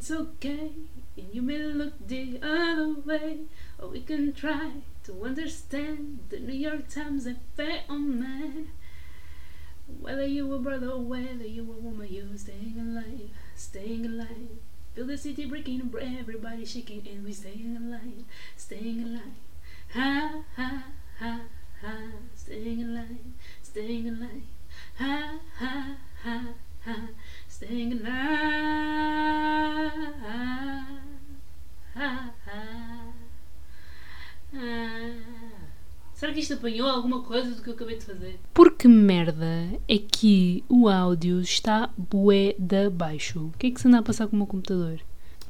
it's okay, and you may look the other way, or we can try to understand the New York Times man. Whether you a brother or whether you a woman, you're staying alive, staying alive. Feel the city breaking, everybody shaking, and we staying alive, staying alive. Ha ha ha ha, staying alive, staying alive. Ha ha ha ha, Ah. Será que isto apanhou alguma coisa do que eu acabei de fazer? Por que merda é que o áudio está bué da baixo? O que é que se anda a passar com o meu computador?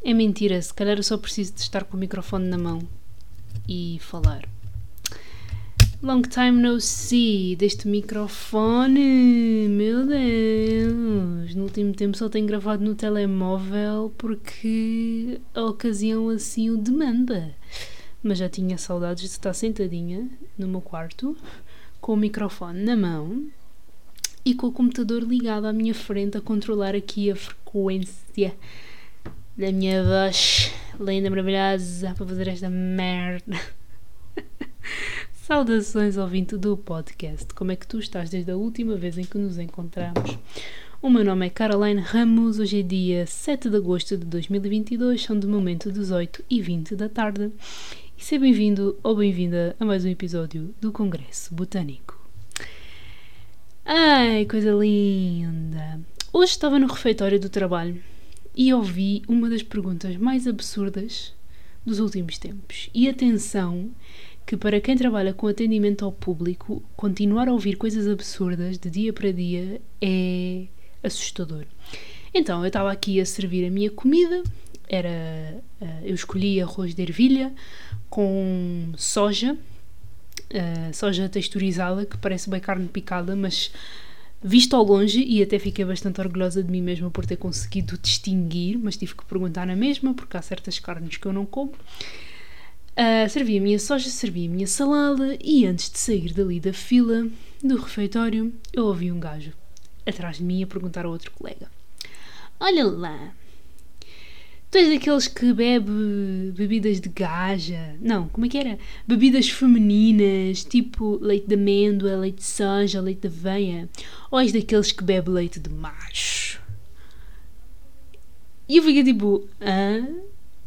É mentira, se calhar eu só preciso de estar com o microfone na mão e falar. Long time no see deste microfone, meu Deus! No último tempo só tenho gravado no telemóvel porque a ocasião assim o demanda mas já tinha saudades de estar sentadinha no meu quarto, com o microfone na mão e com o computador ligado à minha frente a controlar aqui a frequência da minha voz linda, maravilhosa, para fazer esta merda. Saudações ouvinte do podcast. Como é que tu estás desde a última vez em que nos encontramos? O meu nome é Caroline Ramos. Hoje é dia 7 de agosto de 2022, são de momento 18 e 20 da tarde e seja bem-vindo ou bem-vinda a mais um episódio do Congresso Botânico. Ai, coisa linda! Hoje estava no refeitório do trabalho e ouvi uma das perguntas mais absurdas dos últimos tempos. E atenção, que para quem trabalha com atendimento ao público, continuar a ouvir coisas absurdas de dia para dia é assustador. Então, eu estava aqui a servir a minha comida, era eh, eu escolhi arroz de ervilha, com soja, uh, soja texturizada, que parece bem carne picada, mas visto ao longe, e até fiquei bastante orgulhosa de mim mesma por ter conseguido distinguir, mas tive que perguntar na mesma, porque há certas carnes que eu não como. Uh, servi a minha soja, servi a minha salada e antes de sair dali da fila do refeitório, eu ouvi um gajo atrás de mim a perguntar a outro colega: Olha lá, Tu és daqueles que bebe bebidas de gaja. Não, como é que era? Bebidas femininas, tipo leite de amêndoa, leite de soja, leite de aveia. Ou és daqueles que bebe leite de macho? E eu fiquei tipo, ah,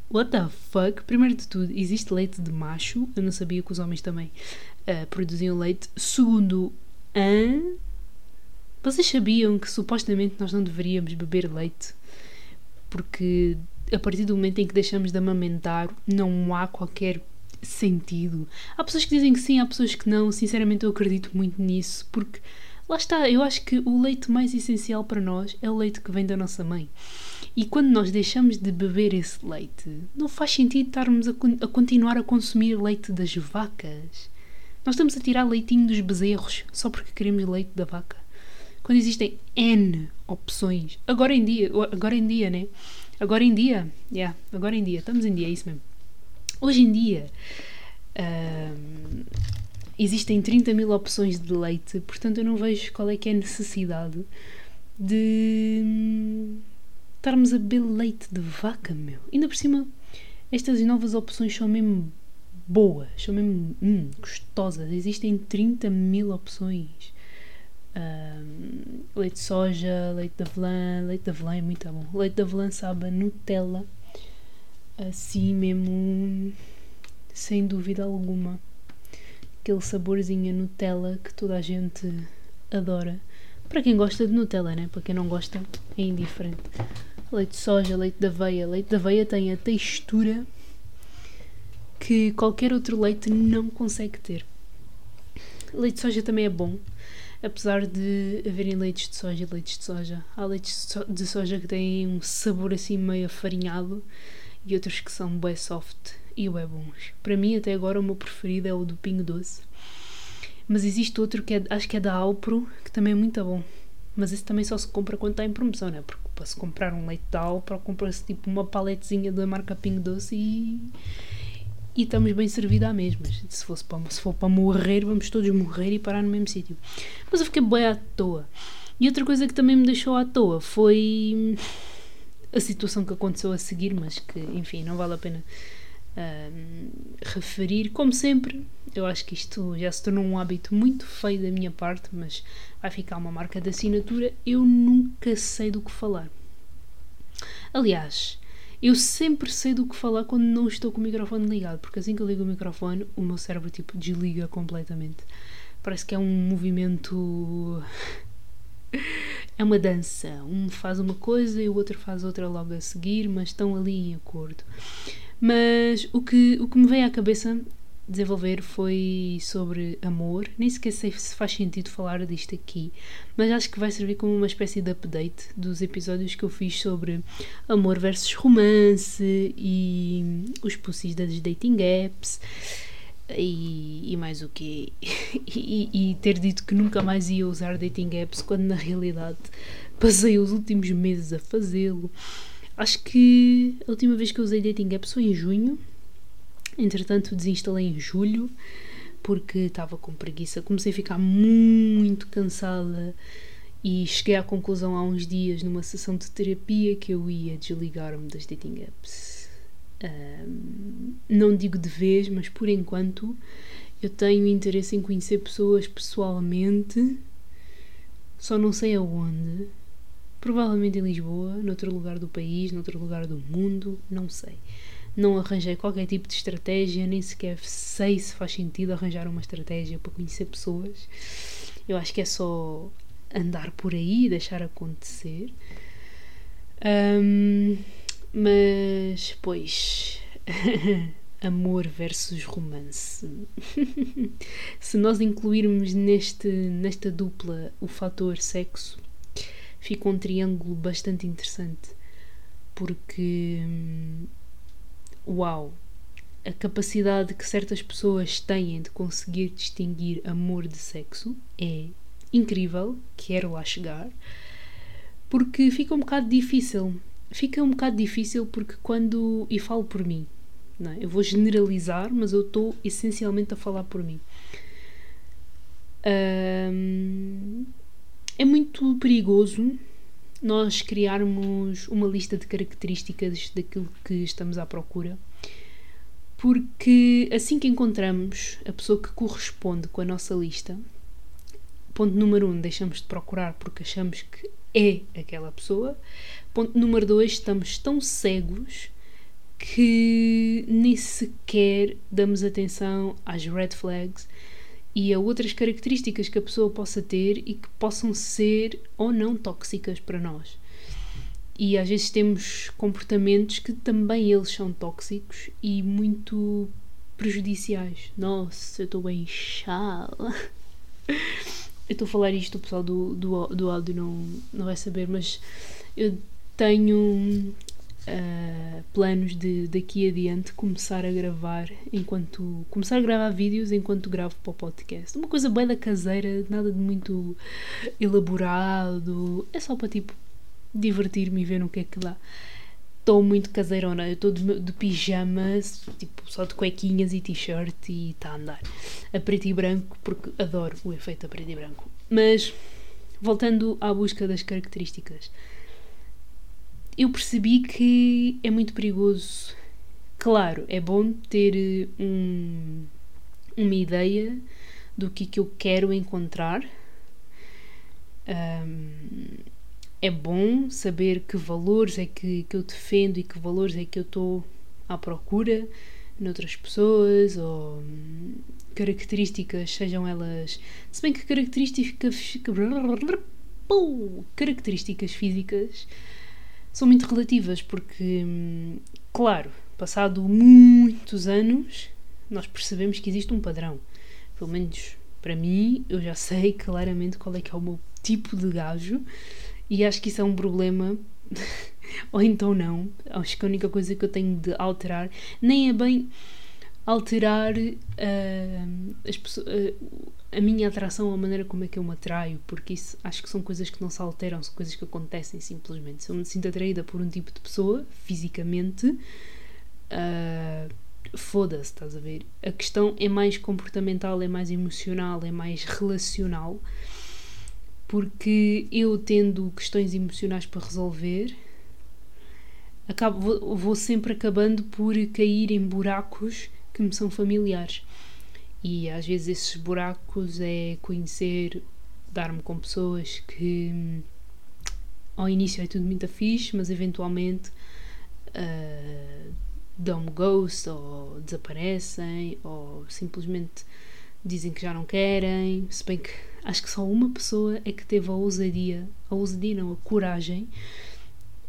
what the fuck? Primeiro de tudo, existe leite de macho. Eu não sabia que os homens também uh, produziam leite. Segundo, ah, vocês sabiam que supostamente nós não deveríamos beber leite? Porque a partir do momento em que deixamos de amamentar, não há qualquer sentido. Há pessoas que dizem que sim, há pessoas que não. Sinceramente, eu acredito muito nisso, porque lá está, eu acho que o leite mais essencial para nós é o leite que vem da nossa mãe. E quando nós deixamos de beber esse leite, não faz sentido estarmos a, a continuar a consumir leite das vacas. Nós estamos a tirar leitinho dos bezerros só porque queremos leite da vaca. Quando existem N opções, agora em dia, agora em dia, né? Agora em dia, yeah, agora em dia, estamos em dia, é isso mesmo. Hoje em dia uh, existem 30 mil opções de leite, portanto eu não vejo qual é que é a necessidade de estarmos a beber leite de vaca, meu. Ainda por cima, estas novas opções são mesmo boas, são mesmo hum, gostosas. Existem 30 mil opções um, leite de soja, leite de avelã, leite de avelã é muito bom. Leite de avelã sabe a Nutella, assim mesmo, sem dúvida alguma. Aquele saborzinho a Nutella que toda a gente adora. Para quem gosta de Nutella, né? Para quem não gosta, é indiferente. Leite de soja, leite de aveia. Leite de aveia tem a textura que qualquer outro leite não consegue ter. Leite de soja também é bom, apesar de haverem leites de soja e leites de soja. Há leites de soja que têm um sabor assim meio afarinhado e outros que são bem soft e bem bons. Para mim, até agora, o meu preferido é o do Pingo Doce. Mas existe outro que é, acho que é da Alpro, que também é muito bom. Mas esse também só se compra quando está em promoção, né? Porque para se comprar um leite da Alpro, compra-se tipo uma paletezinha da marca Pingo Doce e e estamos bem servidos à mesma. Se, fosse para, se for para morrer, vamos todos morrer e parar no mesmo sítio. Mas eu fiquei bem à toa. E outra coisa que também me deixou à toa foi a situação que aconteceu a seguir, mas que, enfim, não vale a pena referir. Como sempre, eu acho que isto já se tornou um hábito muito feio da minha parte, mas vai ficar uma marca de assinatura. Eu nunca sei do que falar. Aliás, eu sempre sei do que falar quando não estou com o microfone ligado, porque assim que eu ligo o microfone, o meu cérebro tipo desliga completamente. Parece que é um movimento. é uma dança. Um faz uma coisa e o outro faz outra logo a seguir, mas estão ali em acordo. Mas o que, o que me veio à cabeça desenvolver foi sobre amor. Nem sequer sei se faz sentido falar disto aqui, mas acho que vai servir como uma espécie de update dos episódios que eu fiz sobre amor versus romance e os pussies das dating apps. E, e mais o quê? E, e, ter dito que nunca mais ia usar dating apps quando na realidade passei os últimos meses a fazê-lo. Acho que a última vez que eu usei dating apps foi em junho Entretanto, desinstalei em julho porque estava com preguiça. Comecei a ficar muito cansada e cheguei à conclusão há uns dias, numa sessão de terapia, que eu ia desligar-me das dating apps. Um, não digo de vez, mas por enquanto eu tenho interesse em conhecer pessoas pessoalmente, só não sei aonde. Provavelmente em Lisboa, noutro lugar do país, noutro lugar do mundo, não sei não arranjei qualquer tipo de estratégia, nem sequer sei se faz sentido arranjar uma estratégia para conhecer pessoas. Eu acho que é só andar por aí e deixar acontecer. Um, mas, pois, amor versus romance. se nós incluirmos neste, nesta dupla o fator sexo, fica um triângulo bastante interessante. Porque hum, uau, a capacidade que certas pessoas têm de conseguir distinguir amor de sexo é incrível, quero lá chegar, porque fica um bocado difícil. Fica um bocado difícil porque quando. E falo por mim, não é? eu vou generalizar, mas eu estou essencialmente a falar por mim. Um, é muito perigoso nós criarmos uma lista de características daquilo que estamos à procura, porque assim que encontramos a pessoa que corresponde com a nossa lista, ponto número um, deixamos de procurar porque achamos que é aquela pessoa. Ponto número dois, estamos tão cegos que nem sequer damos atenção às red flags e a outras características que a pessoa possa ter e que possam ser ou não tóxicas para nós. E às vezes temos comportamentos que também eles são tóxicos e muito prejudiciais. Nossa, eu estou bem inchada. Eu estou a falar isto, o pessoal do, do, do áudio não, não vai saber, mas eu tenho uh, planos de daqui adiante começar a gravar enquanto começar a gravar vídeos enquanto gravo para o podcast. Uma coisa bem da caseira, nada de muito elaborado, é só para tipo divertir-me e ver no que é que dá. Estou muito caseirona, eu estou de, de pijamas, tipo, só de cuequinhas e t-shirt e está a andar. A preto e branco, porque adoro o efeito a preto e branco. Mas, voltando à busca das características eu percebi que é muito perigoso. Claro, é bom ter eh, um, uma ideia do que, que eu quero encontrar. Um, é bom saber que valores é que, que eu defendo e que valores é que eu estou à procura noutras pessoas ou hum, características, sejam elas. Se bem que características. Características físicas são muito relativas, porque, hum, claro, passado muitos anos, nós percebemos que existe um padrão. Pelo menos para mim, eu já sei claramente qual é que é o meu tipo de gajo e acho que isso é um problema. ou então não. Acho que a única coisa que eu tenho de alterar nem é bem alterar uh, as pessoas, uh, a minha atração, a maneira como é que eu me atraio, porque isso acho que são coisas que não se alteram, são coisas que acontecem simplesmente. Se eu me sinto atraída por um tipo de pessoa, fisicamente, uh, foda-se, estás a ver? A questão é mais comportamental, é mais emocional, é mais relacional, porque eu tendo questões emocionais para resolver, acabo, vou, vou sempre acabando por cair em buracos que me são familiares. E às vezes esses buracos é conhecer, dar-me com pessoas que hum, ao início é tudo muito fixe, mas eventualmente uh, dão-me ghost ou desaparecem ou simplesmente dizem que já não querem. Se bem que acho que só uma pessoa é que teve a ousadia, a ousadia não, a coragem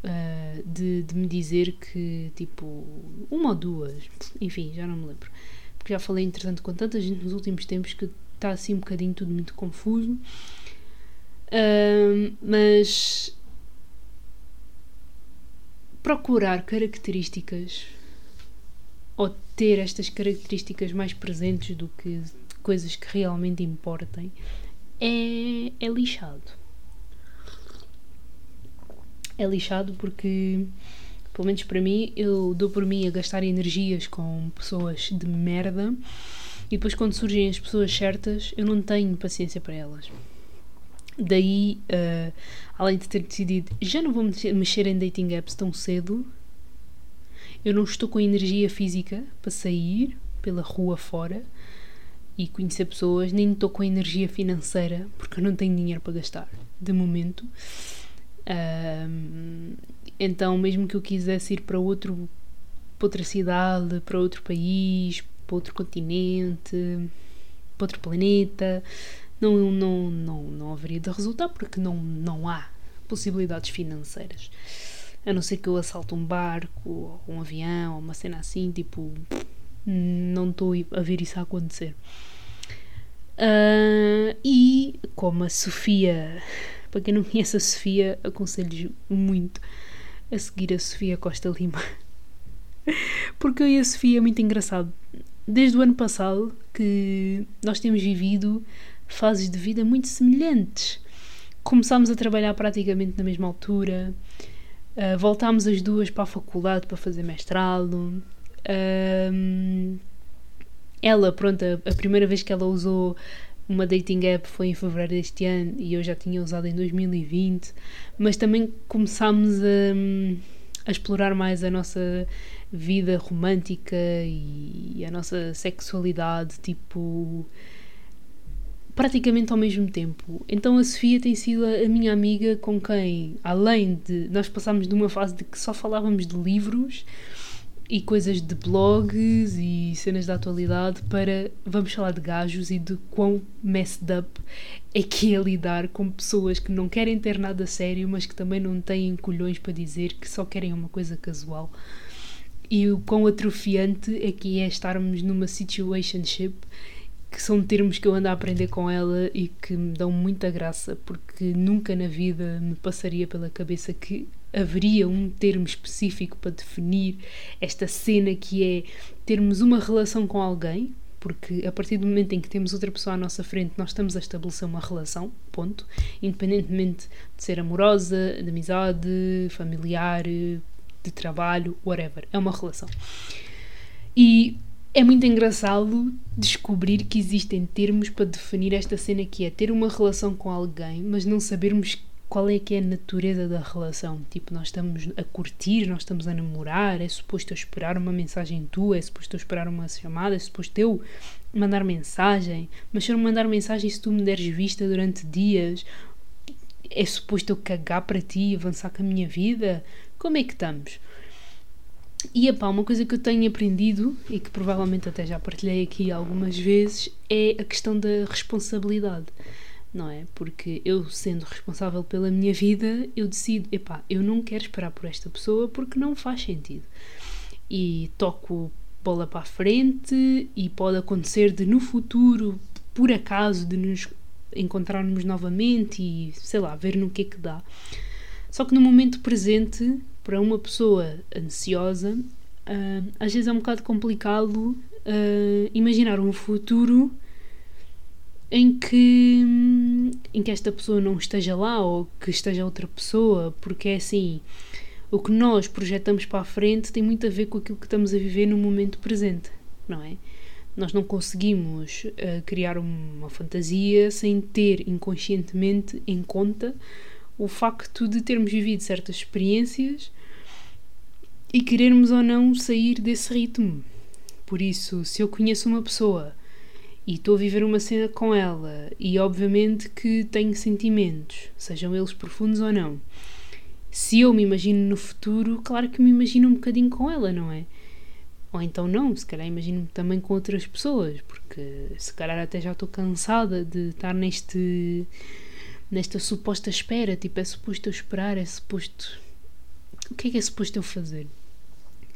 uh, de, de me dizer que, tipo, uma ou duas, enfim, já não me lembro. Porque já falei, entretanto, com tanta gente nos últimos tempos que está assim um bocadinho tudo muito confuso. Mas procurar características ou ter estas características mais presentes do que coisas que realmente importem é, é lixado. É lixado porque, pelo menos para mim, eu dou por mim a gastar energias com pessoas de merda e depois, quando surgem as pessoas certas, eu não tenho paciência para elas. Daí, uh, além de ter decidido já não vou mexer em dating apps tão cedo, eu não estou com energia física para sair pela rua fora e conhecer pessoas, nem estou com energia financeira porque eu não tenho dinheiro para gastar, de momento. Um, então, mesmo que eu quisesse ir para outro para outra cidade, para outro país, para outro continente, para outro planeta, não, não, não, não haveria de resultar porque não, não há possibilidades financeiras. A não ser que eu assalte um barco, ou um avião, ou uma cena assim, tipo, não estou a ver isso a acontecer. Uh, e como a Sofia, para quem não conhece a Sofia, aconselho muito a seguir a Sofia Costa Lima. Porque eu e a Sofia é muito engraçado. Desde o ano passado que nós temos vivido fases de vida muito semelhantes. Começámos a trabalhar praticamente na mesma altura, uh, voltámos as duas para a faculdade para fazer mestrado. Uh, ela, pronto, a, a, primeira vez que ela usou uma dating app foi em fevereiro deste ano e eu já tinha usado em 2020, mas também começámos a, a explorar mais a nossa vida romântica e a nossa sexualidade, tipo praticamente ao mesmo tempo. Então a Sofia tem sido a minha amiga com quem, além de nós passámos de uma fase de que só falávamos de livros e coisas de blogs e cenas da atualidade para vamos falar de gajos e de quão messed up é que é lidar com pessoas que não querem ter nada sério, mas que também não têm colhões para dizer que só querem uma coisa casual. E o quão atrofiante é que é estarmos numa situationship que são termos que eu ando a aprender com ela e que me dão muita graça, porque nunca na vida me passaria pela cabeça que haveria um termo específico para definir esta cena que é termos uma relação com alguém, porque a partir do momento em que temos outra pessoa à nossa frente, nós estamos a estabelecer uma relação, ponto, independentemente de ser amorosa, de amizade, familiar, de trabalho, whatever, é uma relação. E é muito engraçado descobrir que existem termos para definir esta cena que é ter uma relação com alguém, mas não sabermos qual é que é a natureza da relação. Tipo, nós estamos a curtir, nós estamos a namorar, é suposto eu esperar uma mensagem tua, é suposto eu esperar uma chamada, é suposto eu mandar mensagem, mas se eu mandar mensagem se tu me deres vista durante dias, é suposto eu cagar para ti e avançar com a minha vida? Como é que estamos? E epá, uma coisa que eu tenho aprendido e que provavelmente até já partilhei aqui algumas vezes é a questão da responsabilidade, não é? Porque eu, sendo responsável pela minha vida, eu decido, epá, eu não quero esperar por esta pessoa porque não faz sentido. E toco bola para a frente e pode acontecer de no futuro, por acaso, de nos encontrarmos novamente e sei lá, ver no que é que dá. Só que no momento presente para uma pessoa ansiosa, uh, às vezes é um bocado complicado uh, imaginar um futuro em que, em que esta pessoa não esteja lá ou que esteja outra pessoa, porque é assim, o que nós projetamos para a frente tem muito a ver com aquilo que estamos a viver no momento presente, não é? Nós não conseguimos uh, criar uma fantasia sem ter inconscientemente em conta o facto de termos vivido certas experiências e querermos ou não sair desse ritmo. Por isso, se eu conheço uma pessoa e estou a viver uma cena com ela e obviamente que tenho sentimentos, sejam eles profundos ou não, se eu me imagino no futuro, claro que me imagino um bocadinho com ela, não é? Ou então não, se calhar imagino-me também com outras pessoas, porque se calhar até já estou cansada de estar neste nesta suposta espera, tipo, é suposto eu esperar, é suposto. O que é que é suposto eu fazer?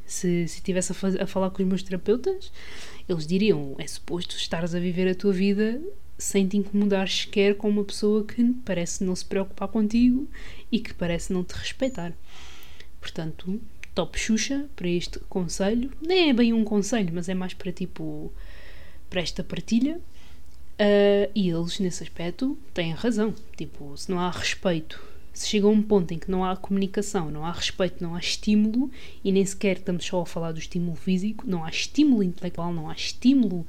Se estivesse a, a falar com os meus terapeutas, eles diriam: é suposto estares a viver a tua vida sem te incomodar sequer com uma pessoa que parece não se preocupar contigo e que parece não te respeitar. Portanto, top Xuxa para este conselho. Nem é bem um conselho, mas é mais para tipo para esta partilha. Uh, e eles, nesse aspecto, têm razão. Tipo, se não há respeito, se chega a um ponto em que não há comunicação, não há respeito, não há estímulo, e nem sequer estamos só a falar do estímulo físico, não há estímulo intelectual, não há estímulo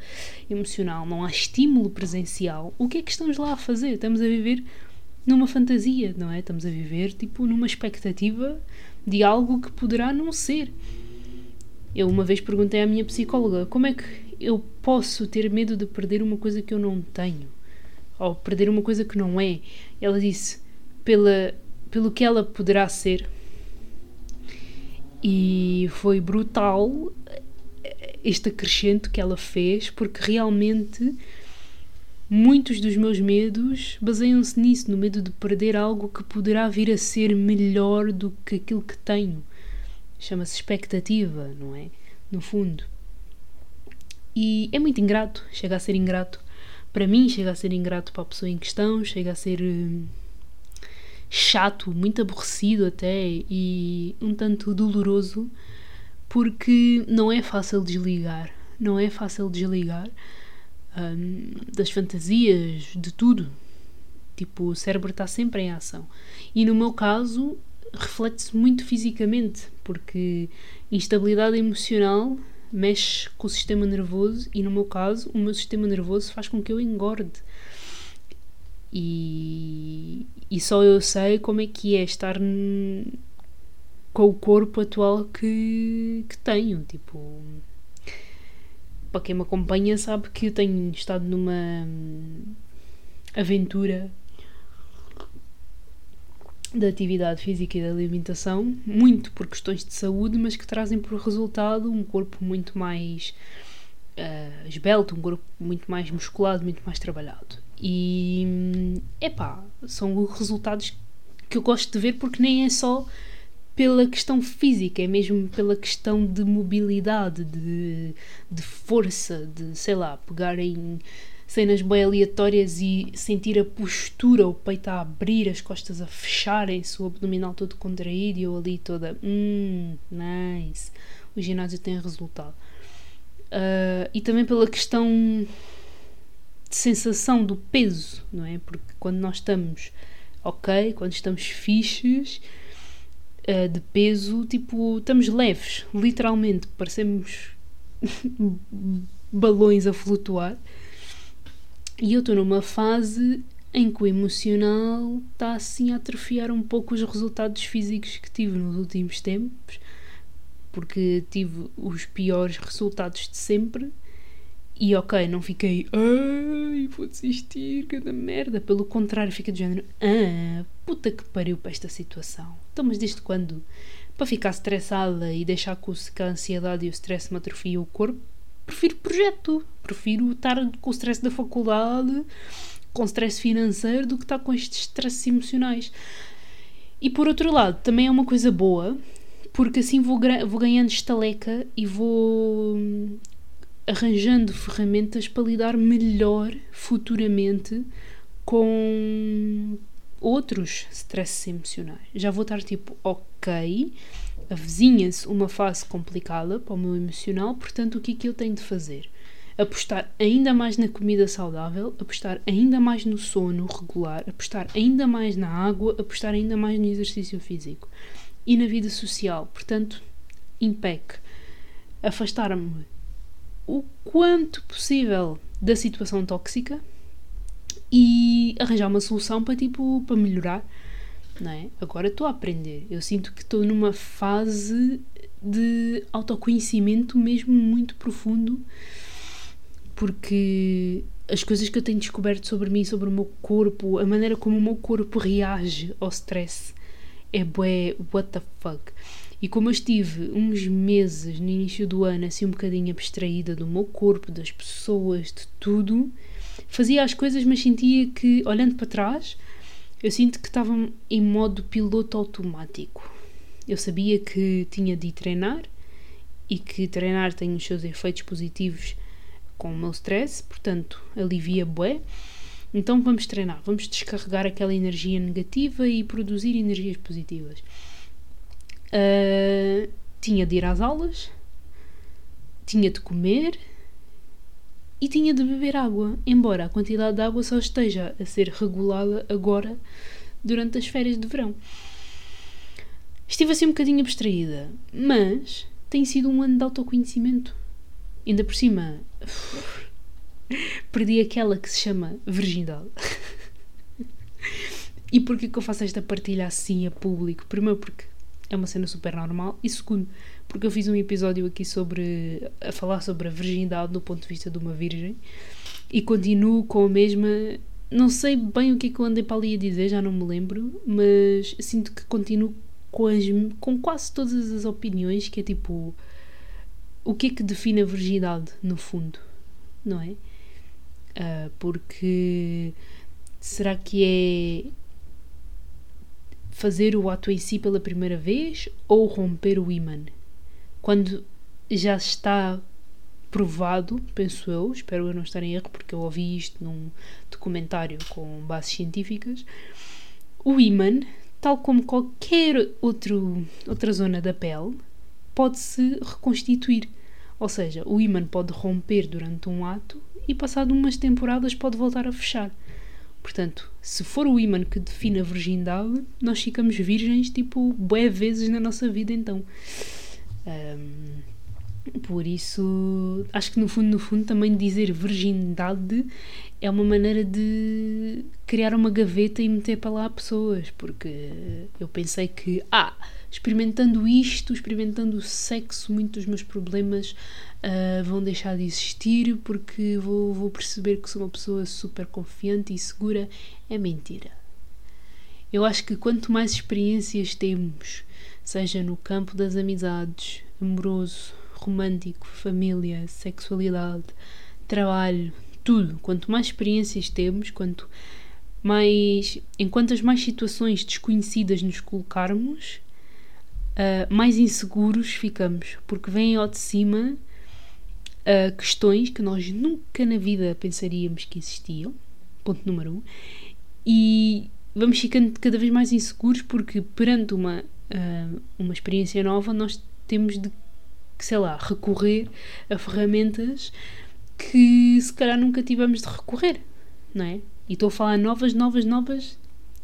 emocional, não há estímulo presencial, o que é que estamos lá a fazer? Estamos a viver numa fantasia, não é? Estamos a viver, tipo, numa expectativa de algo que poderá não ser. Eu uma vez perguntei à minha psicóloga como é que eu posso ter medo de perder uma coisa que eu não tenho ou perder uma coisa que não é. Ela disse pela, pelo que ela poderá ser. E foi brutal este acrescento que ela fez, porque realmente muitos dos meus medos baseiam-se nisso, no medo de perder algo que poderá vir a ser melhor do que aquilo que tenho. Chama-se expectativa, não é? No fundo. E é muito ingrato, chega a ser ingrato. Para mim, chega a ser ingrato para a pessoa em questão, chega a ser uh, chato, muito aborrecido até e um tanto doloroso, porque não é fácil desligar. Não é fácil desligar um, das fantasias, de tudo. Tipo, o cérebro está sempre em ação. E no meu caso, reflete-se muito fisicamente, porque instabilidade emocional mexe com o sistema nervoso e no meu caso, o meu sistema nervoso faz com que eu engorde. E, e só eu sei como é que é estar com o corpo atual que, que tenho. Tipo, para quem me acompanha sabe que eu tenho estado numa aventura da atividade física e da alimentação, muito por questões de saúde, mas que trazem por resultado um corpo muito mais uh, esbelto, um corpo muito mais musculado, muito mais trabalhado. E epá, são resultados que eu gosto de ver porque nem é só pela questão física, é mesmo pela questão de mobilidade, de, de força, de sei lá, pegar em cenas bem aleatórias e sentir a postura, o peito a abrir, as costas a fecharem-se, o abdominal todo contraído e eu ali toda, hum, nice. O ginásio tem resultado. Uh, e também pela questão de sensação do peso, não é? Porque quando nós estamos ok, quando estamos fixes uh, de peso, tipo, estamos leves, literalmente, parecemos balões a flutuar. E eu estou numa fase em que o emocional está assim a atrofiar um pouco os resultados físicos que tive nos últimos tempos, porque tive os piores resultados de sempre. E ok, não fiquei, ai, vou desistir, cada merda. Pelo contrário, fica de género, ah, puta que pariu para esta situação. Então, mas desde quando? Para ficar estressada e deixar que a ansiedade e o stress me atrofiem o corpo, prefiro projeto. Prefiro estar com o stress da faculdade, com stress financeiro, do que estar com estes stresses emocionais. E por outro lado, também é uma coisa boa, porque assim vou, vou ganhando estaleca e vou hum, arranjando ferramentas para lidar melhor futuramente com outros stresses emocionais. Já vou estar tipo, ok, avizinha-se uma fase complicada para o meu emocional, portanto, o que é que eu tenho de fazer? Apostar ainda mais na comida saudável, apostar ainda mais no sono regular, apostar ainda mais na água, apostar ainda mais no exercício físico e na vida social. Portanto, impec. Afastar-me o quanto possível da situação tóxica e arranjar uma solução para tipo para melhorar não é? Agora estou a aprender. Eu sinto que estou numa fase de autoconhecimento mesmo muito profundo, porque as coisas que eu tenho descoberto sobre mim, sobre o meu corpo, a maneira como o meu corpo reage ao stress é bué, what the fuck. E como eu estive uns meses no início do ano assim um bocadinho abstraída do meu corpo, das pessoas, de tudo, fazia as coisas, mas sentia que, olhando para trás, eu sinto que estava em modo piloto automático. Eu sabia que tinha de treinar e que treinar tem os seus efeitos positivos com o meu stress, portanto, alivia bué. Então vamos treinar, vamos descarregar aquela energia negativa e produzir energias positivas. Uh, tinha de ir às aulas, tinha de comer e tinha de beber água, embora a quantidade de água só esteja a ser regulada agora durante as férias de verão. Estive assim um bocadinho abstraída, mas tem sido um ano de autoconhecimento. Ainda por cima, perdi aquela que se chama virgindade. e porquê que eu faço esta partilha assim a público? Primeiro porque é uma cena super normal e segundo porque eu fiz um episódio aqui sobre a falar sobre a virgindade do ponto de vista de uma virgem e continuo com a mesma não sei bem o que é que eu andei para ali a dizer, já não me lembro, mas sinto que continuo com, as, com quase todas as opiniões, que é tipo o que é que define a virgindade no fundo, não é? Uh, porque será que é fazer o ato em si pela primeira vez ou romper o imã? Quando já está provado, penso eu, espero eu não estar em erro, porque eu ouvi isto num documentário com bases científicas, o ímã, tal como qualquer outro, outra zona da pele, pode-se reconstituir. Ou seja, o ímã pode romper durante um ato e, passado umas temporadas, pode voltar a fechar. Portanto, se for o ímã que define a virgindade, nós ficamos virgens, tipo, bué vezes na nossa vida, então. Um, por isso, acho que no fundo, no fundo, também dizer virgindade é uma maneira de criar uma gaveta e meter para lá pessoas, porque eu pensei que, ah, experimentando isto, experimentando o sexo, muitos dos meus problemas uh, vão deixar de existir porque vou, vou perceber que sou uma pessoa super confiante e segura. É mentira. Eu acho que quanto mais experiências temos, seja no campo das amizades, amoroso, romântico, família, sexualidade, trabalho, tudo. Quanto mais experiências temos, quanto mais. Em quantas mais situações desconhecidas nos colocarmos, uh, mais inseguros ficamos, porque vêm ao de cima uh, questões que nós nunca na vida pensaríamos que existiam. Ponto número um. E vamos ficando cada vez mais inseguros porque perante uma, uh, uma experiência nova nós temos de sei lá, recorrer a ferramentas que se calhar nunca tivemos de recorrer, não é? E estou a falar novas, novas, novas,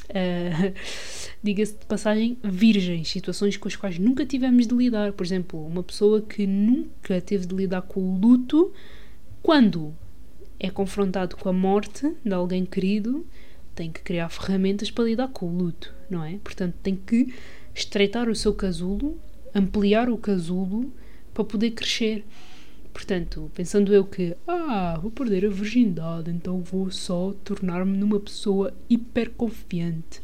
uh, diga-se de passagem, virgens, situações com as quais nunca tivemos de lidar. Por exemplo, uma pessoa que nunca teve de lidar com o luto, quando é confrontado com a morte de alguém querido, tem que criar ferramentas para lidar com o luto, não é? Portanto, tem que estreitar o seu casulo, ampliar o casulo para poder crescer. Portanto, pensando eu que, ah, vou perder a virgindade, então vou só tornar-me numa pessoa hiper confiante.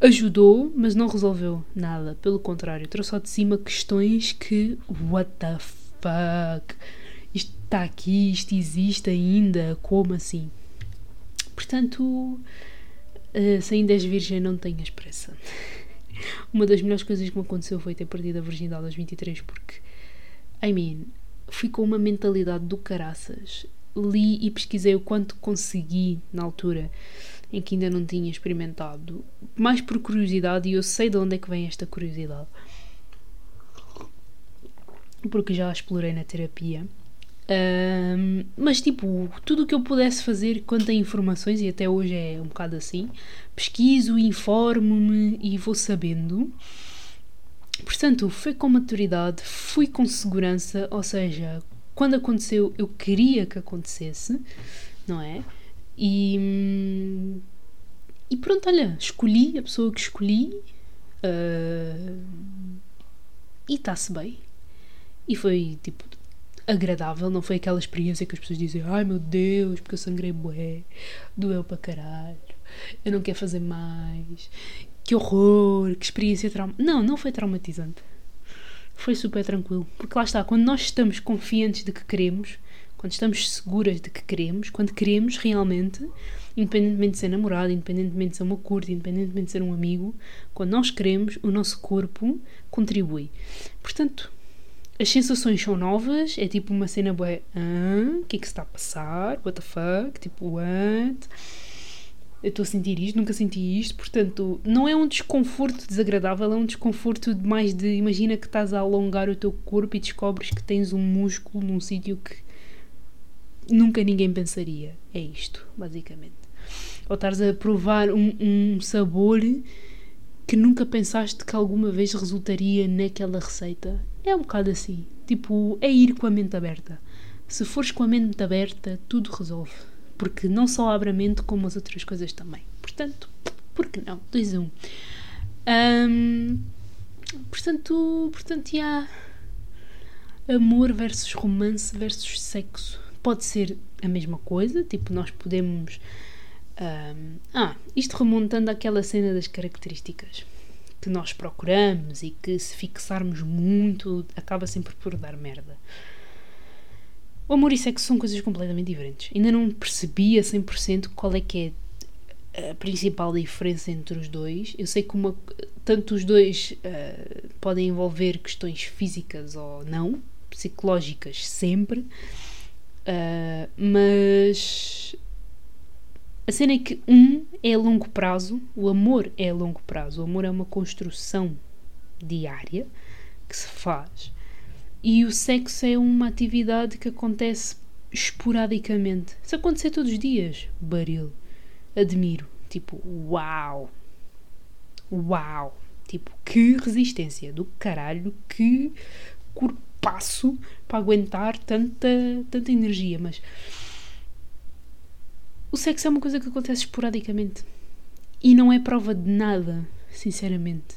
Ajudou, mas não resolveu nada. Pelo contrário, trouxe ao de cima questões que, what the fuck? Isto está aqui, isto existe ainda, como assim? Portanto, eh, se ainda és virgem, não tenhas pressa. Uma das melhores coisas que me aconteceu foi ter perdido a virgindade aos 23, porque I mean, fui com uma mentalidade do caraças. Li e pesquisei o quanto consegui na altura em que ainda não tinha experimentado, mais por curiosidade, e eu sei de onde é que vem esta curiosidade. Porque já a explorei na terapia. Um, mas, tipo, tudo o que eu pudesse fazer quanto a informações, e até hoje é um bocado assim, pesquiso, informo-me e vou sabendo. Portanto, fui com maturidade, fui com segurança, ou seja, quando aconteceu, eu queria que acontecesse, não é? E, e pronto, olha, escolhi a pessoa que escolhi. Uh, e está-se bem. E foi tipo agradável, não foi aquela experiência que as pessoas dizem ai meu Deus, porque eu sangrei bué, doeu para caralho, eu não quero fazer mais, que horror, que experiência traumatizante. Não, não foi traumatizante. Foi super tranquilo. Porque lá está, quando nós estamos confiantes de que queremos, quando estamos seguras de que queremos, quando queremos realmente, independentemente de ser namorado, independentemente de ser uma curta, independentemente de ser um amigo, quando nós queremos, o nosso corpo contribui. Portanto, as sensações são novas, é tipo uma cena boa, o que é que se está a passar? What the fuck? Tipo, what? Eu estou a sentir isto, nunca senti isto, portanto, não é um desconforto desagradável, é um desconforto de mais de imagina que estás a alongar o teu corpo e descobres que tens um músculo num sítio que nunca ninguém pensaria. É isto, basicamente. Ou estás a provar um, um sabor que nunca pensaste que alguma vez resultaria naquela receita. É um bocado assim. Tipo, é ir com a mente aberta. Se fores com a mente aberta, tudo resolve. Porque não só abre a mente, como as outras coisas também. Portanto, por que não? 2 a 1. Um. Um, portanto, portanto, há amor versus romance versus sexo. Pode ser a mesma coisa, tipo, nós podemos. Um, ah, isto remontando àquela cena das características que nós procuramos e que se fixarmos muito acaba sempre por dar merda. O amor e sexo são coisas completamente diferentes. Ainda não percebi a 100% qual é que é a principal diferença entre os dois. Eu sei que uma, tanto os dois uh, podem envolver questões físicas ou não, psicológicas sempre, uh, mas a cena é que um é a longo prazo, o amor é a longo prazo, o amor é uma construção diária que se faz. E o sexo é uma atividade que acontece esporadicamente. Se acontecer todos os dias, baril, admiro, tipo, uau, uau, tipo, que resistência do caralho, que corpaço para aguentar tanta, tanta energia, mas o sexo é uma coisa que acontece esporadicamente e não é prova de nada, sinceramente.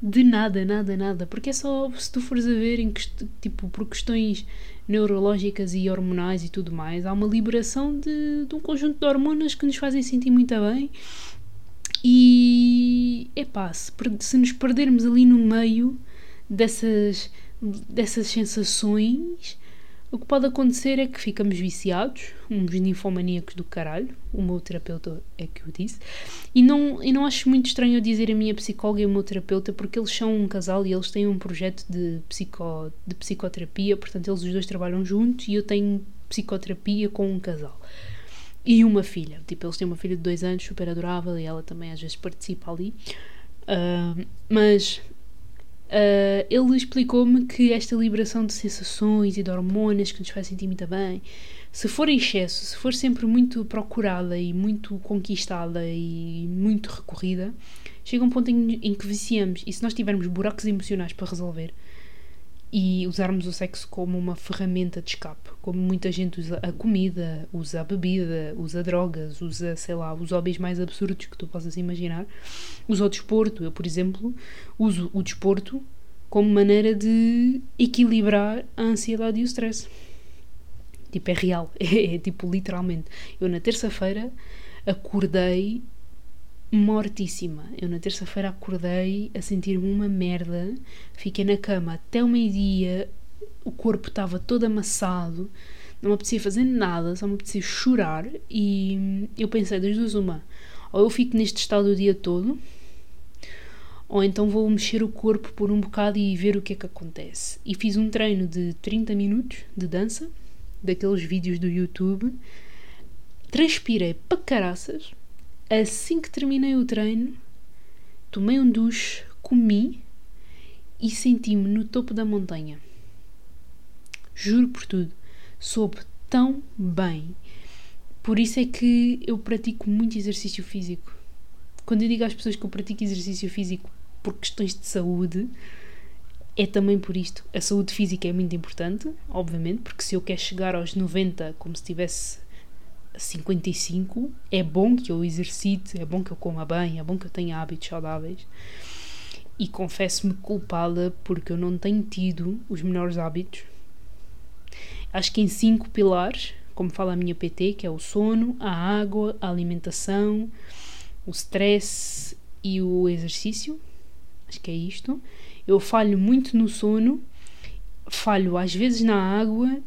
De nada, nada, nada. Porque é só se tu fores a ver em tipo, por questões neurológicas e hormonais e tudo mais, há uma liberação de, de um conjunto de hormonas que nos fazem sentir muito bem. E epá, se, se nos perdermos ali no meio dessas, dessas sensações, o que pode acontecer é que ficamos viciados, uns ninfomaníacos do caralho, o meu terapeuta é que o disse, e não, e não acho muito estranho eu dizer a minha psicóloga e o meu terapeuta, porque eles são um casal e eles têm um projeto de, psico, de psicoterapia, portanto eles os dois trabalham juntos e eu tenho psicoterapia com um casal. E uma filha, tipo, eles têm uma filha de dois anos, super adorável, e ela também às vezes participa ali. Uh, mas Uh, ele explicou-me que esta liberação de sensações e de hormonas que nos faz sentir muito bem, se for em excesso, se for sempre muito procurada e muito conquistada e muito recorrida, chega um ponto em, em que viciamos. E se nós tivermos buracos emocionais para resolver e usarmos o sexo como uma ferramenta de escape, como muita gente usa a comida, usa a bebida, usa drogas, usa, sei lá, os hobbies mais absurdos que tu possas imaginar, usa o desporto. Eu, por exemplo, uso o desporto como maneira de equilibrar a ansiedade e o stress. Tipo, é real, é, é tipo literalmente. Eu na terça-feira acordei mortíssima. Eu na terça-feira acordei a sentir-me uma merda, fiquei na cama até o meio-dia, o corpo estava todo amassado, não me apetecia fazer nada, só me apetecia chorar. E eu pensei das duas uma, ou eu fico neste estado o dia todo, ou então vou mexer o corpo por um bocado e ver o que é que acontece. E fiz um treino de 30 minutos de dança, daqueles vídeos do YouTube, transpirei para caraças, Assim que terminei o treino, tomei um duche, comi e senti-me no topo da montanha. Juro por tudo, soube tão bem. Por isso é que eu pratico muito exercício físico. Quando eu digo às pessoas que eu pratico exercício físico por questões de saúde, é também por isto. A saúde física é muito importante, obviamente, porque se eu quero chegar aos 90 como se tivesse 55, é bom que eu exercite, é bom que eu coma bem, é bom que eu tenha hábitos saudáveis. e confesso-me culpada porque eu não tenho tido os melhores hábitos. Acho que em cinco pilares, como fala a minha PT, que é o sono, a água, a alimentação, o stress e o exercício. Acho que é isto. Eu falho muito no sono, falho às vezes na água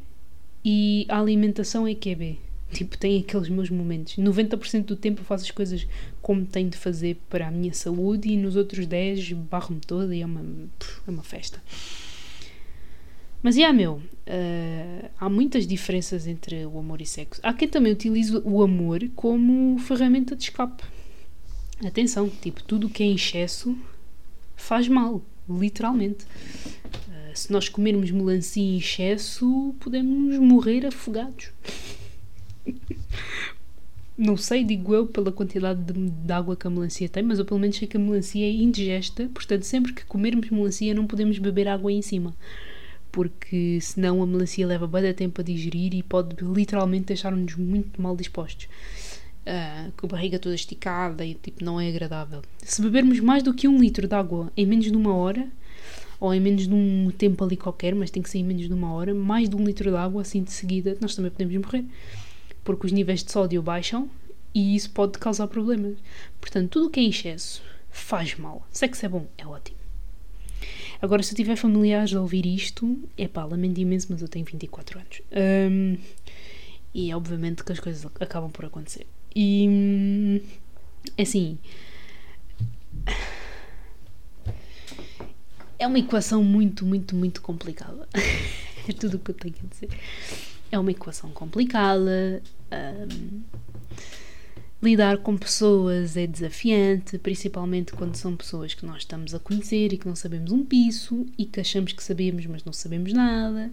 e a alimentação é que é B. Tipo, tem aqueles meus momentos. 90% do tempo eu faço as coisas como tenho de fazer para a minha saúde e nos outros 10 barro-me toda e é uma, é uma festa. Mas, yeah, meu, uh, há muitas diferenças entre o amor e sexo. Há quem também utilize o amor como ferramenta de escape. Atenção, tipo, tudo o que é em excesso faz mal, literalmente. Uh, se nós comermos melancia em excesso, podemos morrer afogados. Não sei, digo eu, pela quantidade de, de, água que a melancia tem, mas eu pelo menos sei que a melancia é indigesta, portanto, sempre que comermos melancia, não podemos beber água em cima, porque senão a melancia leva bem tempo a digerir e pode literalmente deixar-nos muito mal dispostos. Uh, com a barriga toda esticada e tipo, não é agradável. Se bebermos mais do que um litro de água em menos de uma hora, ou em menos de um tempo ali qualquer, mas tem que ser em menos de uma hora, mais de um litro de água assim de seguida, nós também podemos morrer porque os níveis de sódio baixam e isso pode causar problemas. Portanto, tudo o que é excesso faz mal. Sexo é bom, é ótimo. Agora, se eu tiver familiares a ouvir isto, é pá, lamento imenso, mas eu tenho 24 anos. Um, e obviamente que as coisas acabam por acontecer. E assim. É uma equação muito, muito, muito complicada. é tudo o que eu tenho a dizer. É uma equação complicada, um, lidar com pessoas é desafiante, principalmente quando são pessoas que nós estamos a conhecer e que não sabemos um piso e que achamos que sabemos, mas não sabemos nada.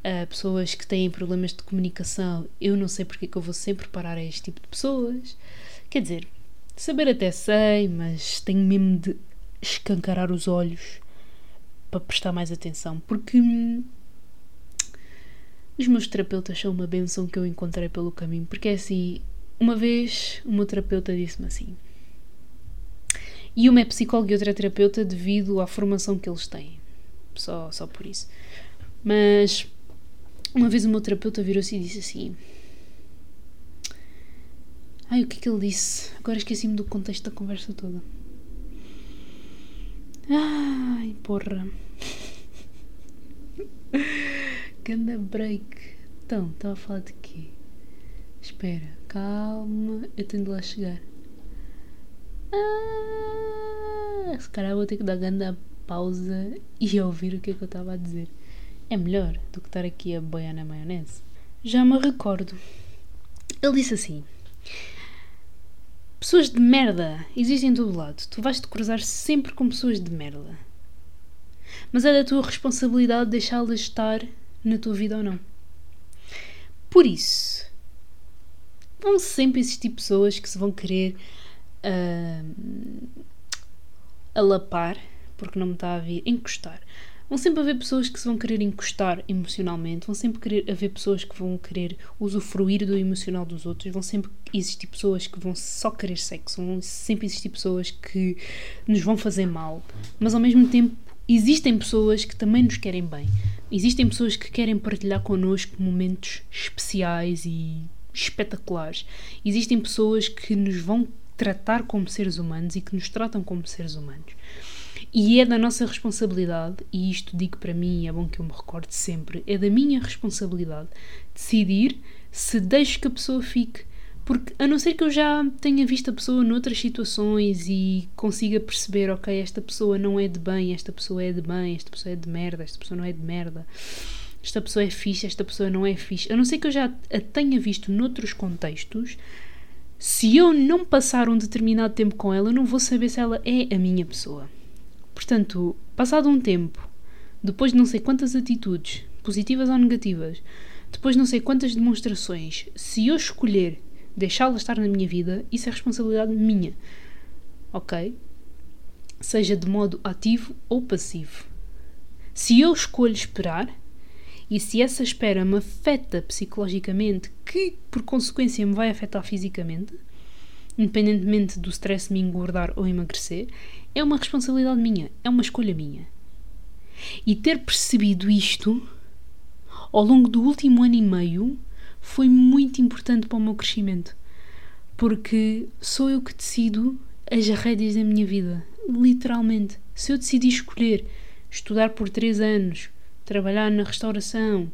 Uh, pessoas que têm problemas de comunicação, eu não sei porque é que eu vou sempre parar a este tipo de pessoas. Quer dizer, saber até sei, mas tenho mesmo de escancarar os olhos para prestar mais atenção, porque hum, os meus terapeutas são uma benção que eu encontrei pelo caminho, porque é assim, uma vez o meu terapeuta disse-me assim. E uma é psicóloga e outra é terapeuta devido à formação que eles têm. Só, só por isso. Mas uma vez o meu terapeuta virou-se e disse assim: Ai, o que é que ele disse? Agora esqueci-me do contexto da conversa toda. Ai, porra. Ganda break. Então, estava a falar de quê? Espera, calma, eu tenho de lá chegar. Ah, se calhar vou ter que dar ganda pausa e ouvir o que é que eu estava a dizer. É melhor do que estar aqui a boiar na maionese. Já me recordo. Ele disse assim: Pessoas de merda existem em todo lado. Tu vais te cruzar sempre com pessoas de merda. Mas é da tua responsabilidade deixá-las estar na tua vida ou não. Por isso, vão sempre existir pessoas que se vão querer uh, alapar, porque não me está a vir, encostar. Vão sempre haver pessoas que se vão querer encostar emocionalmente, vão sempre querer haver pessoas que vão querer usufruir do emocional dos outros, vão sempre existir pessoas que vão só querer sexo, vão sempre existir pessoas que nos vão fazer mal, mas ao mesmo tempo existem pessoas que também nos querem bem. Existem pessoas que querem partilhar connosco momentos especiais e espetaculares. Existem pessoas que nos vão tratar como seres humanos e que nos tratam como seres humanos. E é da nossa responsabilidade, e isto digo para mim, é bom que eu me recorde sempre, é da minha responsabilidade decidir se deixo que a pessoa fique porque a não ser que eu já tenha visto a pessoa noutras situações e consiga perceber, ok, esta pessoa não é de bem, esta pessoa é de bem, esta pessoa é de merda, esta pessoa não é de merda, esta pessoa é fixe, esta pessoa não é fixe. A não ser que eu já a tenha visto noutros contextos, se eu não passar um determinado tempo com ela, eu não vou saber se ela é a minha pessoa. Portanto, passado um tempo, depois de não sei quantas atitudes, positivas ou negativas, depois de não sei quantas demonstrações, se eu escolher deixá-la estar na minha vida, isso é responsabilidade minha. Ok? Seja de modo ativo ou passivo. Se eu escolho esperar, e se essa espera me afeta psicologicamente, que por consequência me vai afetar fisicamente, independentemente do stress me engordar ou emagrecer, é uma responsabilidade minha, é uma escolha minha. E ter percebido isto ao longo do último ano e meio foi muito importante para o meu crescimento. Porque sou eu que decido as rédeas da minha vida. Literalmente. Se eu decidir escolher estudar por três anos, trabalhar na restauração,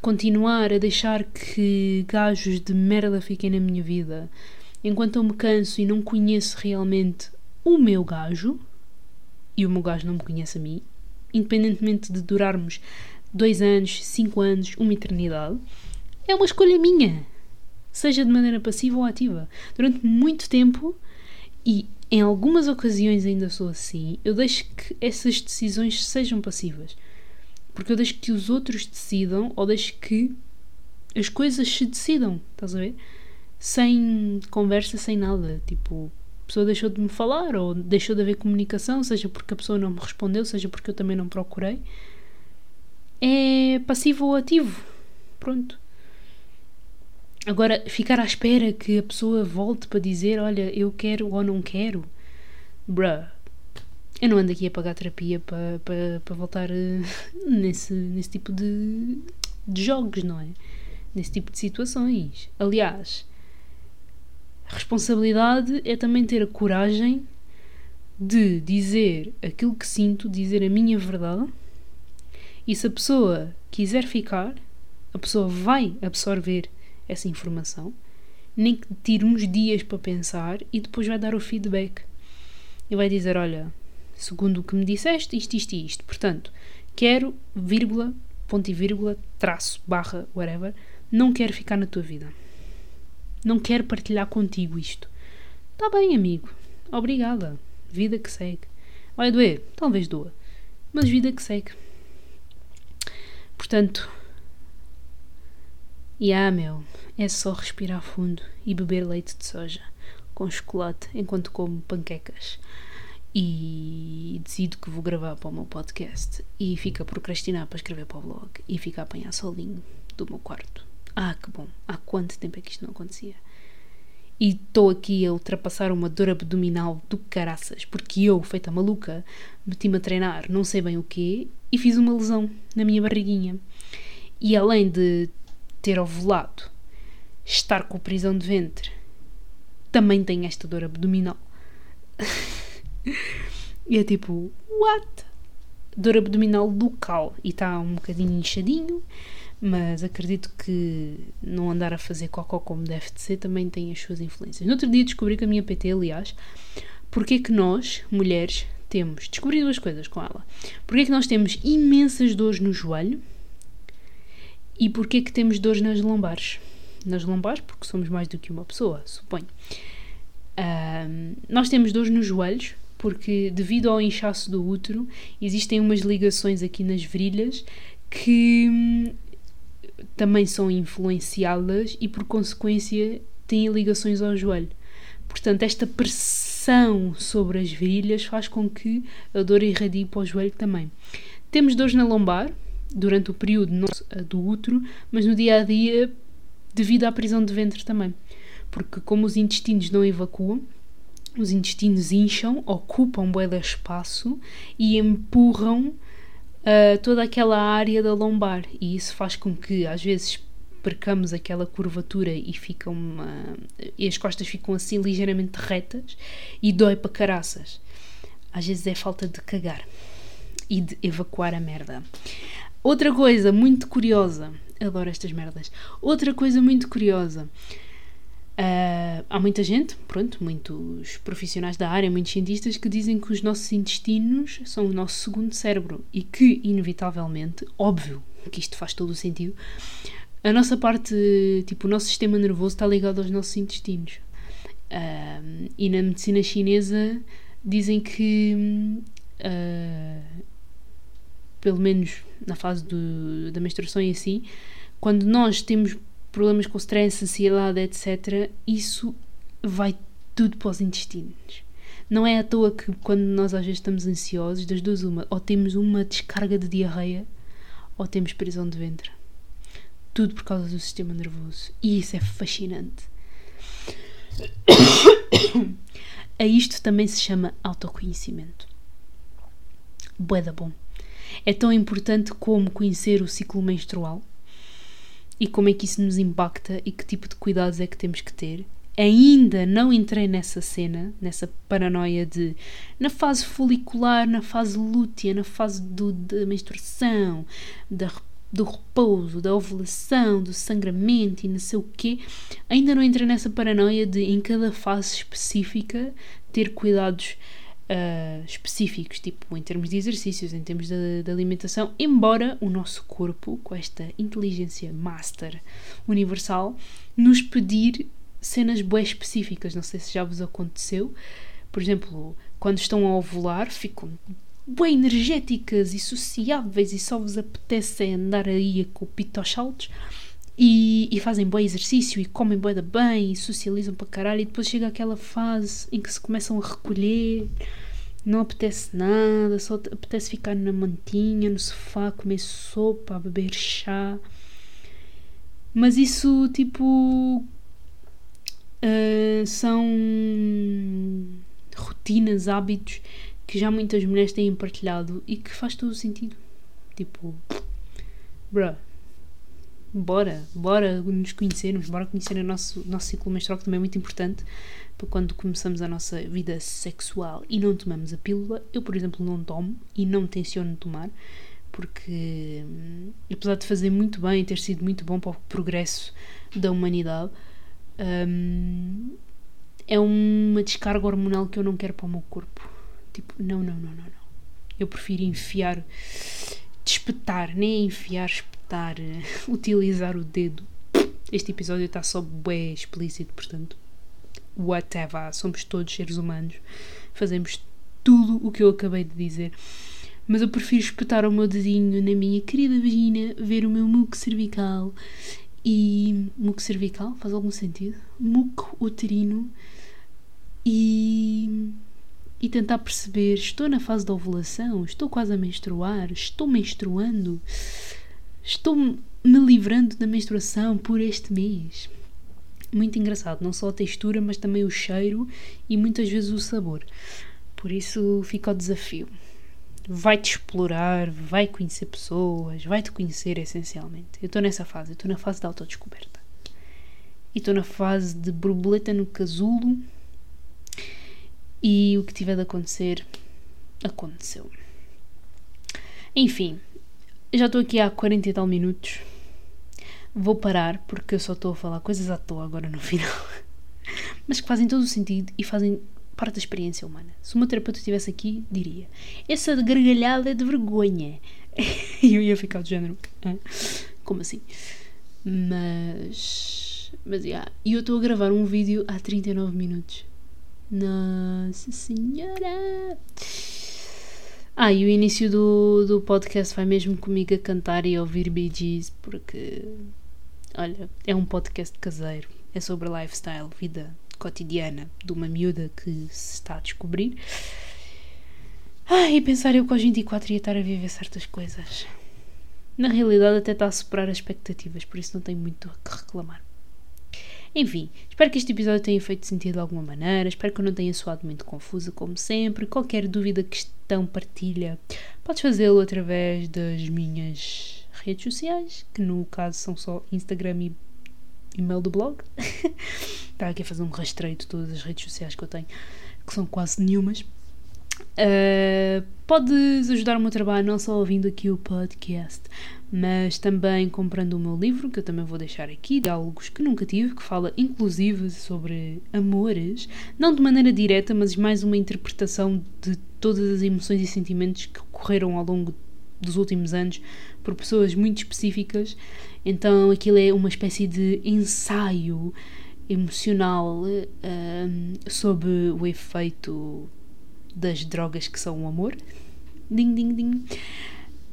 continuar a deixar que gajos de merda fiquem na minha vida, enquanto eu me canso e não conheço realmente o meu gajo, e o meu gajo não me conhece a mim, independentemente de durarmos dois anos, cinco anos, uma eternidade, é uma escolha minha. Seja de maneira passiva ou ativa. Durante muito tempo, e em algumas ocasiões ainda sou assim, eu deixo que essas decisões sejam passivas. Porque eu deixo que os outros decidam ou deixo que as coisas se decidam, estás a ver? Sem conversa, sem nada. Tipo, a pessoa deixou de me falar ou deixou de haver comunicação, seja porque a pessoa não me respondeu, seja porque eu também não procurei. É passivo ou ativo. Pronto. Agora, ficar à espera que a pessoa volte para dizer: Olha, eu quero ou não quero, bruh, eu não ando aqui a pagar terapia para, para, para voltar uh, nesse, nesse tipo de, de jogos, não é? Nesse tipo de situações. Aliás, responsabilidade é também ter a coragem de dizer aquilo que sinto, dizer a minha verdade. E se a pessoa quiser ficar, a pessoa vai absorver essa informação, nem que tire uns dias para pensar e depois vai dar o feedback. E vai dizer: Olha, segundo o que me disseste, isto, isto e isto. Portanto, quero, vírgula, ponto e vírgula, traço, barra, whatever, não quero ficar na tua vida. Não quero partilhar contigo isto. Está bem, amigo. Obrigada. Vida que segue. Vai doer? Talvez doa. Mas vida que segue. Portanto, e ah, meu, é só respirar fundo e beber leite de soja com chocolate enquanto como panquecas. E decido que vou gravar para o meu podcast e fico a procrastinar para escrever para o blog e fico a apanhar solinho do meu quarto. Ah, que bom! Há quanto tempo é que isto não acontecia? E estou aqui a ultrapassar uma dor abdominal do caraças, porque eu, feita maluca, meti-me a treinar não sei bem o quê e fiz uma lesão na minha barriguinha. E além de ter ovulado, estar com prisão de ventre, também tem esta dor abdominal. e é tipo, what? Dor abdominal local e está um bocadinho inchadinho, mas acredito que não andar a fazer cocó como deve de ser também tem as suas influências. No outro dia descobri que a minha PT, aliás, porque é que nós, mulheres, temos, descobri duas coisas com ela. Porque é que nós temos imensas dores no joelho e porquê que temos dores nas lombares? Nas lombares, porque somos mais do que uma pessoa, suponho. nós temos dores nos joelhos, porque devido ao inchaço do útero, existem umas ligações aqui nas virilhas que hum, também são influenciadas e, por consequência, têm ligações ao joelho. Portanto, esta pressão sobre as virilhas faz com que a dor irradie para o joelho também. Temos dores na lombar, durante o período do útero, mas no dia a dia devido à prisão de ventre também. Porque como os intestinos não evacuam, os intestinos incham, ocupam bué de espaço e empurram uh, toda aquela área da lombar. E isso faz com que às vezes percamos aquela curvatura e uma, e as costas ficam assim ligeiramente retas e dói para caraças. Às vezes é falta de cagar e de evacuar a merda. Outra coisa muito curiosa, adoro estas merdas. Outra coisa muito curiosa. Uh, há muita gente, pronto, muitos profissionais da área, muitos cientistas que dizem que os nossos intestinos são o nosso segundo cérebro e que, inevitavelmente, óbvio que isto faz todo o sentido, a nossa parte, tipo, o nosso sistema nervoso está ligado aos nossos intestinos. Uh, e na medicina chinesa dizem que uh, pelo menos na fase do, da menstruação e assim, quando nós temos problemas com stress, ansiedade, etc., isso vai tudo para os intestinos. Não é à toa que quando nós às vezes estamos ansiosos, das duas uma, ou temos uma descarga de diarreia, ou temos prisão de ventre. Tudo por causa do sistema nervoso. E isso é fascinante. A isto também se chama autoconhecimento. Boeda bom. É tão importante como conhecer o ciclo menstrual e como é que isso nos impacta e que tipo de cuidados é que temos que ter. Ainda não entrei nessa cena, nessa paranoia de na fase folicular, na fase lútea, na fase do, da menstruação, da, do repouso, da ovulação, do sangramento e não sei o quê. Ainda não entrei nessa paranoia de em cada fase específica ter cuidados uh, específicos, tipo em termos de exercícios, em termos de, de, alimentação, embora o nosso corpo, com esta inteligência master universal, nos pedir cenas bem específicas. Não sei se já vos aconteceu. Por exemplo, quando estão a ovular, ficam bem energéticas e sociáveis e só vos apetece andar aí com o aos saltos. E, e, fazem bom exercício e comem bem bem e socializam para caralho e depois chega aquela fase em que se começam a recolher não apetece nada, só apetece ficar na mantinha, no sofá, comer sopa, beber chá. Mas isso, tipo, uh, são rotinas, hábitos que já muitas mulheres têm partilhado e que faz todo o sentido. Tipo, bruh, bora, bora nos conhecermos, bora conhecer o nosso, nosso ciclo menstrual, que também é muito importante para quando começamos a nossa vida sexual e não tomamos a pílula. Eu, por exemplo, não tomo e não tenciono tomar, porque hum, apesar de fazer muito bem, ter sido muito bom para o progresso da humanidade, hum, é uma descarga hormonal que eu não quero para o meu corpo. Tipo, não, não, não, não, não. Eu prefiro enfiar, despetar, nem enfiar, tentar uh, utilizar o dedo. Este episódio está só bem explícito, portanto, whatever. Somos todos seres humanos, fazemos tudo o que eu acabei de dizer. Mas eu prefiro espetar o meu dedinho na minha querida vagina, ver o meu muco cervical e. muco cervical? Faz algum sentido? Muco uterino e. e tentar perceber: estou na fase da ovulação? Estou quase a menstruar? Estou menstruando? Estou-me livrando da menstruação por este mês. Muito engraçado, não só a textura, mas também o cheiro e muitas vezes o sabor. Por isso fica o desafio. Vai-te explorar, vai conhecer pessoas, vai-te conhecer essencialmente. Eu estou nessa fase, estou na fase da autodescoberta. E estou na fase de borboleta no casulo. E o que tiver de acontecer, aconteceu. Enfim, já estou aqui há 40 e tal minutos. Vou parar porque eu só estou a falar coisas à toa agora no final. Mas que fazem todo o sentido e fazem parte da experiência humana. Se uma terapeuta estivesse aqui, diria: Essa gargalhada é de vergonha. E eu ia ficar do género: Como assim? Mas. Mas, yeah. E eu estou a gravar um vídeo há 39 minutos. Nossa Senhora! Ah, e o início do, do podcast vai mesmo comigo a cantar e a ouvir Bee Gees, porque, olha, é um podcast caseiro. É sobre lifestyle, vida cotidiana de uma miúda que se está a descobrir. Ah, e pensar eu que aos 24 ia estar a viver certas coisas. Na realidade, até está a superar as expectativas, por isso não tenho muito a reclamar. Enfim, espero que este episódio tenha feito sentido de alguma maneira, espero que eu não tenha soado muito confusa, como sempre. Qualquer dúvida, questão, partilha, podes fazê-lo através das minhas redes sociais, que no caso são só Instagram e e-mail do blog. Estava aqui a fazer um rastreio de todas as redes sociais que eu tenho, que são quase nenhumas. Uh, podes ajudar o meu trabalho não só ouvindo aqui o podcast, mas também comprando o meu livro, que eu também vou deixar aqui, Diálogos que Nunca Tive, que fala inclusive sobre amores, não de maneira direta, mas mais uma interpretação de todas as emoções e sentimentos que ocorreram ao longo dos últimos anos por pessoas muito específicas. Então aquilo é uma espécie de ensaio emocional uh, sobre o efeito das drogas que são o amor. Ding, ding, ding.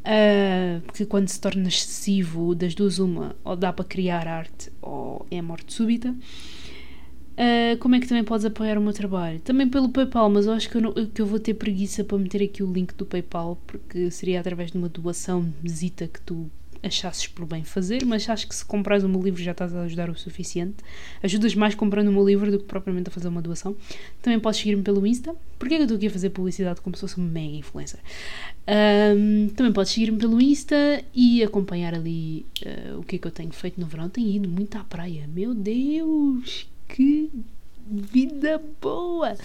Uh, porque quando se torna excessivo, das duas, uma, ou dá para criar arte ou é morte súbita. Uh, como é que também podes apoiar o meu trabalho? Também pelo PayPal, mas eu acho que eu, não, que eu vou ter preguiça para meter aqui o link do PayPal, porque seria através de uma doação mesita que tu achasses por bem fazer, mas acho que se compras o meu livro já estás a ajudar o suficiente. Ajudas mais comprando o meu livro do que propriamente a fazer uma doação. Também podes seguir-me pelo Insta. Porquê que eu estou aqui a fazer publicidade como se fosse uma mega influencer? Um, também podes seguir-me pelo Insta e acompanhar ali uh, o que é que eu tenho feito no verão. Tenho ido muito à praia. Meu Deus, que vida boa!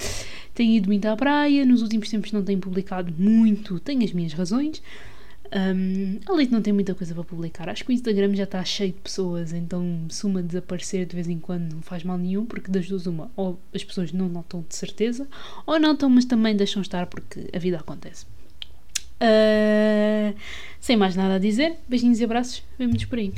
Tenho ido muito à praia, nos últimos tempos não tenho publicado muito, tenho as minhas razões. Um, a Leite não tem muita coisa para publicar. Acho que o Instagram já está cheio de pessoas, então se uma desaparecer de vez em quando não faz mal nenhum, porque das duas uma, ou as pessoas não notam de certeza, ou notam, mas também deixam estar porque a vida acontece. Uh, sem mais nada a dizer, beijinhos e abraços, vemo-nos por aí.